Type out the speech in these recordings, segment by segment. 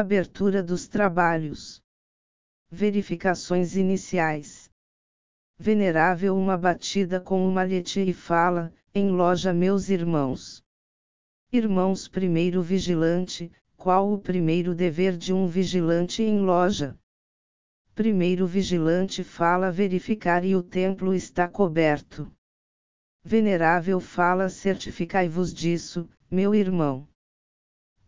Abertura dos trabalhos. Verificações iniciais. Venerável uma batida com uma malhete e fala, em loja meus irmãos. Irmãos primeiro vigilante, qual o primeiro dever de um vigilante em loja? Primeiro vigilante fala verificar e o templo está coberto. Venerável fala certificai-vos disso, meu irmão.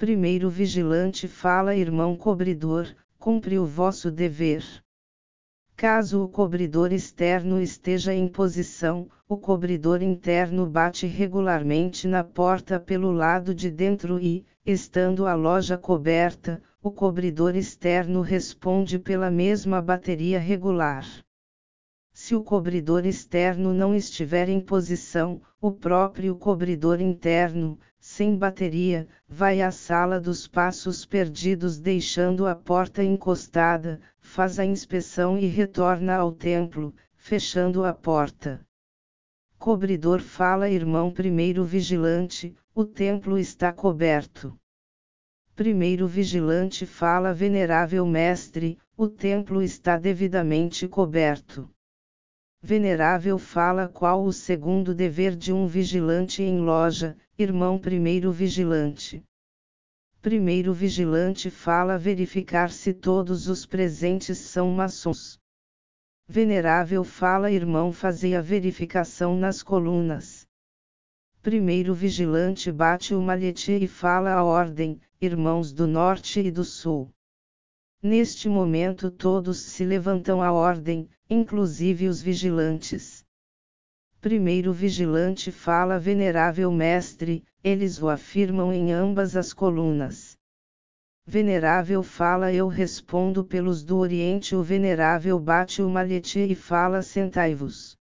Primeiro vigilante fala irmão cobridor, cumpre o vosso dever. Caso o cobridor externo esteja em posição, o cobridor interno bate regularmente na porta pelo lado de dentro e, estando a loja coberta, o cobridor externo responde pela mesma bateria regular. Se o cobridor externo não estiver em posição, o próprio cobridor interno, sem bateria, vai à sala dos passos perdidos deixando a porta encostada, faz a inspeção e retorna ao templo, fechando a porta. Cobridor fala irmão primeiro vigilante, o templo está coberto. Primeiro vigilante fala venerável mestre, o templo está devidamente coberto. Venerável fala qual o segundo dever de um vigilante em loja, irmão primeiro vigilante. Primeiro vigilante fala verificar se todos os presentes são maçons. Venerável fala irmão fazer a verificação nas colunas. Primeiro vigilante bate o malhete e fala a ordem, irmãos do norte e do sul. Neste momento todos se levantam à ordem, inclusive os vigilantes. Primeiro vigilante fala venerável mestre, eles o afirmam em ambas as colunas. Venerável fala eu respondo pelos do Oriente o venerável bate o malhete e fala sentai-vos.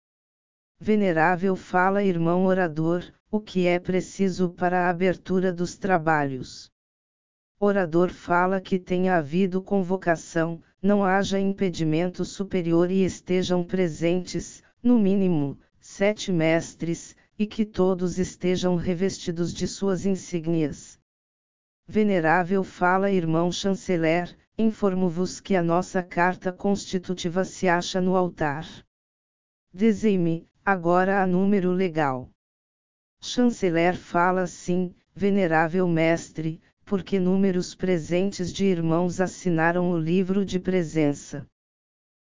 Venerável fala irmão orador, o que é preciso para a abertura dos trabalhos orador fala que tenha havido convocação, não haja impedimento superior e estejam presentes, no mínimo, sete mestres, e que todos estejam revestidos de suas insígnias. Venerável fala irmão chanceler, informo-vos que a nossa carta constitutiva se acha no altar. Dizei-me, agora a número legal. Chanceler fala sim, venerável mestre, porque números presentes de irmãos assinaram o livro de presença.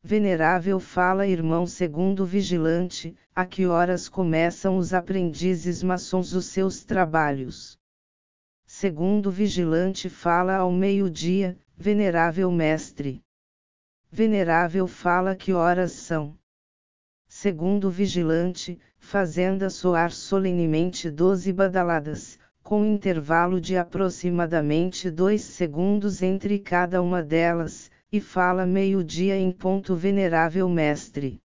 Venerável fala irmão segundo vigilante, a que horas começam os aprendizes maçons os seus trabalhos? Segundo vigilante fala ao meio-dia, venerável mestre. Venerável fala que horas são. Segundo vigilante, fazenda soar solenemente doze badaladas, com intervalo de aproximadamente dois segundos entre cada uma delas, e fala meio-dia em ponto venerável mestre.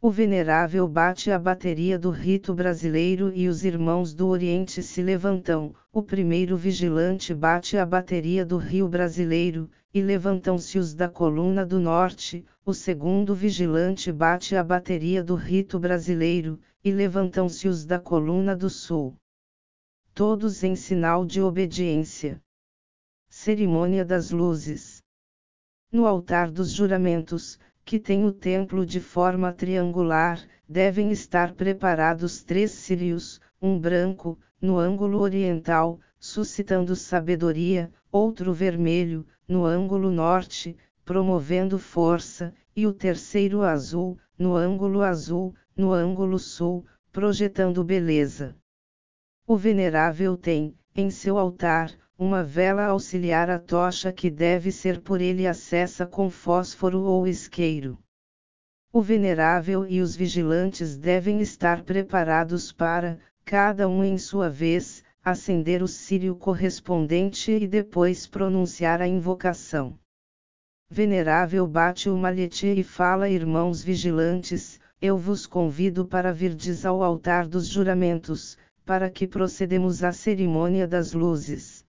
O venerável bate a bateria do rito brasileiro e os irmãos do Oriente se levantam, o primeiro vigilante bate a bateria do rio brasileiro, e levantam-se os da coluna do norte, o segundo vigilante bate a bateria do rito brasileiro, e levantam-se os da coluna do sul todos em sinal de obediência. Cerimônia das Luzes. No altar dos juramentos, que tem o templo de forma triangular, devem estar preparados três círios, um branco, no ângulo oriental, suscitando sabedoria, outro vermelho, no ângulo norte, promovendo força, e o terceiro azul, no ângulo azul, no ângulo sul, projetando beleza. O venerável tem, em seu altar, uma vela auxiliar à tocha que deve ser por ele acessa com fósforo ou isqueiro. O venerável e os vigilantes devem estar preparados para, cada um em sua vez, acender o círio correspondente e depois pronunciar a invocação. Venerável bate o malhete e fala irmãos vigilantes, eu vos convido para virdes ao altar dos juramentos, para que procedemos à cerimônia das luzes.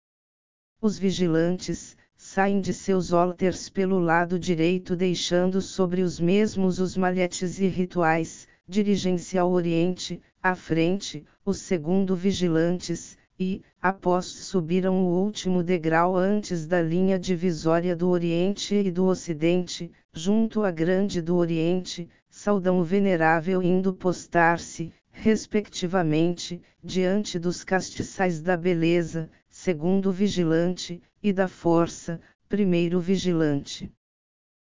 Os vigilantes, saem de seus alters pelo lado direito deixando sobre os mesmos os malhetes e rituais, dirigem-se ao oriente, à frente, os segundo vigilantes, e, após subiram o último degrau antes da linha divisória do Oriente e do Ocidente, junto à Grande do Oriente, saudam o Venerável indo postar-se, respectivamente, diante dos castiçais da beleza, segundo vigilante, e da força, primeiro vigilante.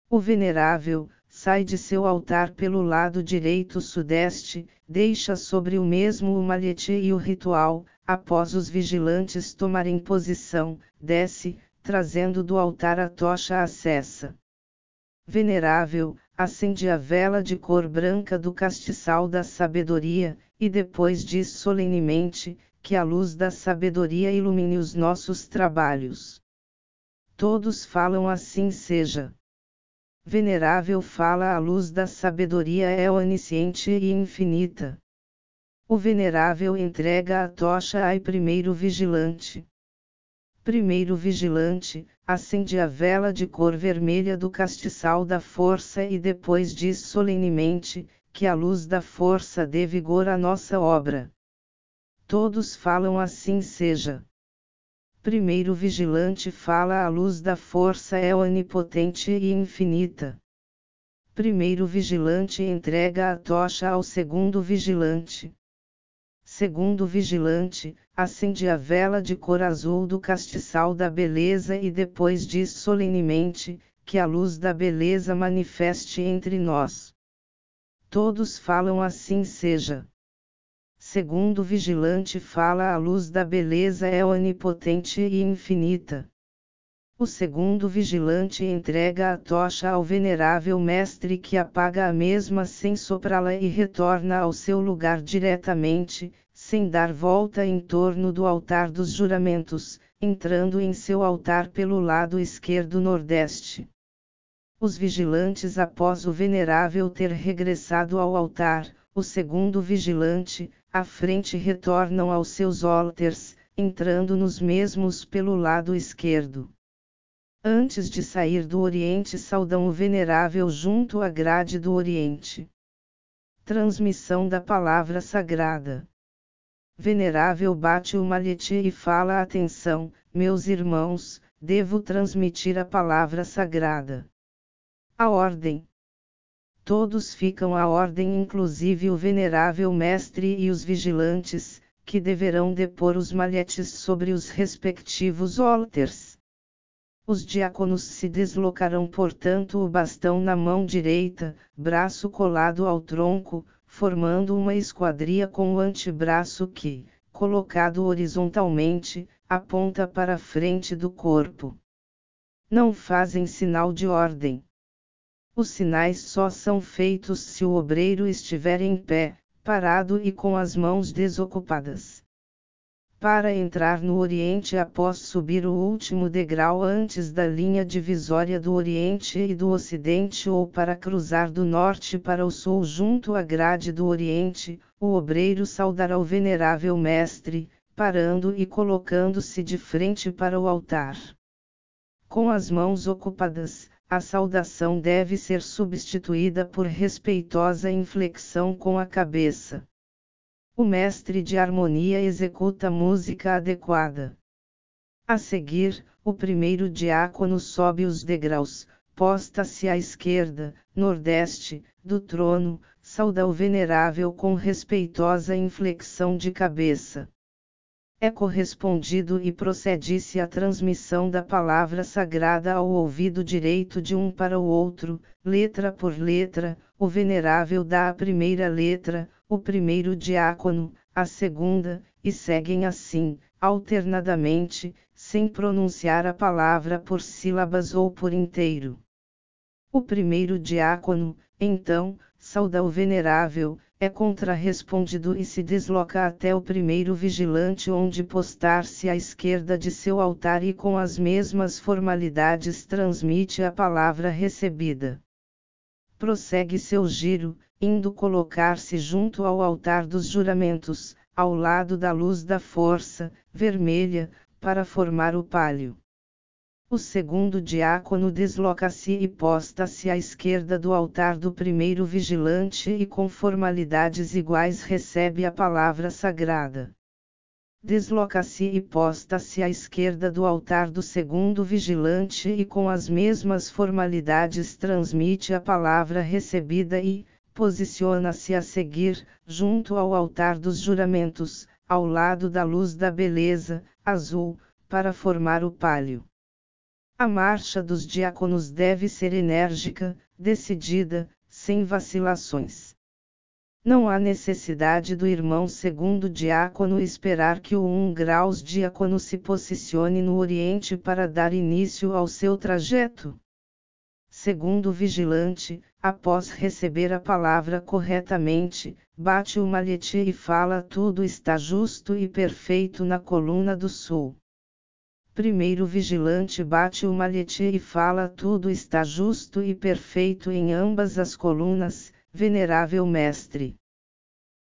O Venerável, sai de seu altar pelo lado direito sudeste, deixa sobre o mesmo o malhete e o ritual, após os vigilantes tomarem posição, desce, trazendo do altar a tocha acessa. Venerável, acende a vela de cor branca do castiçal da sabedoria, e depois diz solenemente, que a luz da sabedoria ilumine os nossos trabalhos. Todos falam assim seja. Venerável fala a luz da sabedoria é onisciente e infinita. O venerável entrega a tocha ao primeiro vigilante. Primeiro vigilante, acende a vela de cor vermelha do castiçal da força e depois diz solenemente, que a luz da força dê vigor à nossa obra. Todos falam assim seja primeiro vigilante fala a luz da força é onipotente e infinita. Primeiro vigilante entrega a tocha ao segundo vigilante. Segundo vigilante, acende a vela de cor azul do castiçal da beleza e depois diz solenemente, que a luz da beleza manifeste entre nós. Todos falam assim seja segundo vigilante fala a luz da beleza é onipotente e infinita. O segundo vigilante entrega a tocha ao venerável mestre que apaga a mesma sem soprá-la e retorna ao seu lugar diretamente, sem dar volta em torno do altar dos juramentos, entrando em seu altar pelo lado esquerdo nordeste. Os vigilantes após o venerável ter regressado ao altar, o segundo vigilante, à frente retornam aos seus alters, entrando nos mesmos pelo lado esquerdo. Antes de sair do Oriente, saudam o Venerável junto à grade do Oriente. Transmissão da Palavra Sagrada. Venerável bate o malhete e fala: Atenção, meus irmãos, devo transmitir a palavra sagrada. A ordem todos ficam à ordem, inclusive o venerável mestre e os vigilantes, que deverão depor os malhetes sobre os respectivos alters. Os diáconos se deslocarão, portanto, o bastão na mão direita, braço colado ao tronco, formando uma esquadria com o antebraço que, colocado horizontalmente, aponta para a frente do corpo. Não fazem sinal de ordem. Os sinais só são feitos se o obreiro estiver em pé, parado e com as mãos desocupadas. Para entrar no Oriente após subir o último degrau antes da linha divisória do Oriente e do Ocidente ou para cruzar do Norte para o Sul junto à grade do Oriente, o obreiro saudará o venerável Mestre, parando e colocando-se de frente para o altar. Com as mãos ocupadas, a saudação deve ser substituída por respeitosa inflexão com a cabeça. O mestre de harmonia executa música adequada. A seguir, o primeiro diácono sobe os degraus, posta-se à esquerda, nordeste, do trono, sauda o venerável com respeitosa inflexão de cabeça é correspondido e procede-se a transmissão da palavra sagrada ao ouvido direito de um para o outro, letra por letra, o venerável dá a primeira letra, o primeiro diácono, a segunda, e seguem assim, alternadamente, sem pronunciar a palavra por sílabas ou por inteiro. O primeiro diácono, então, sauda o venerável, é contrarrespondido e se desloca até o primeiro vigilante onde postar-se à esquerda de seu altar e com as mesmas formalidades transmite a palavra recebida. Prossegue seu giro, indo colocar-se junto ao altar dos juramentos, ao lado da luz da força, vermelha, para formar o palio. O segundo diácono desloca-se e posta-se à esquerda do altar do primeiro vigilante e com formalidades iguais recebe a palavra sagrada. desloca-se e posta-se à esquerda do altar do segundo vigilante e com as mesmas formalidades transmite a palavra recebida e, posiciona-se a seguir, junto ao altar dos juramentos, ao lado da luz da beleza, azul, para formar o palio. A marcha dos diáconos deve ser enérgica, decidida, sem vacilações. Não há necessidade do irmão segundo diácono esperar que o um graus diácono se posicione no Oriente para dar início ao seu trajeto. Segundo vigilante, após receber a palavra corretamente, bate o malhete e fala tudo está justo e perfeito na coluna do sul. Primeiro vigilante bate o malhete e fala tudo está justo e perfeito em ambas as colunas, venerável mestre.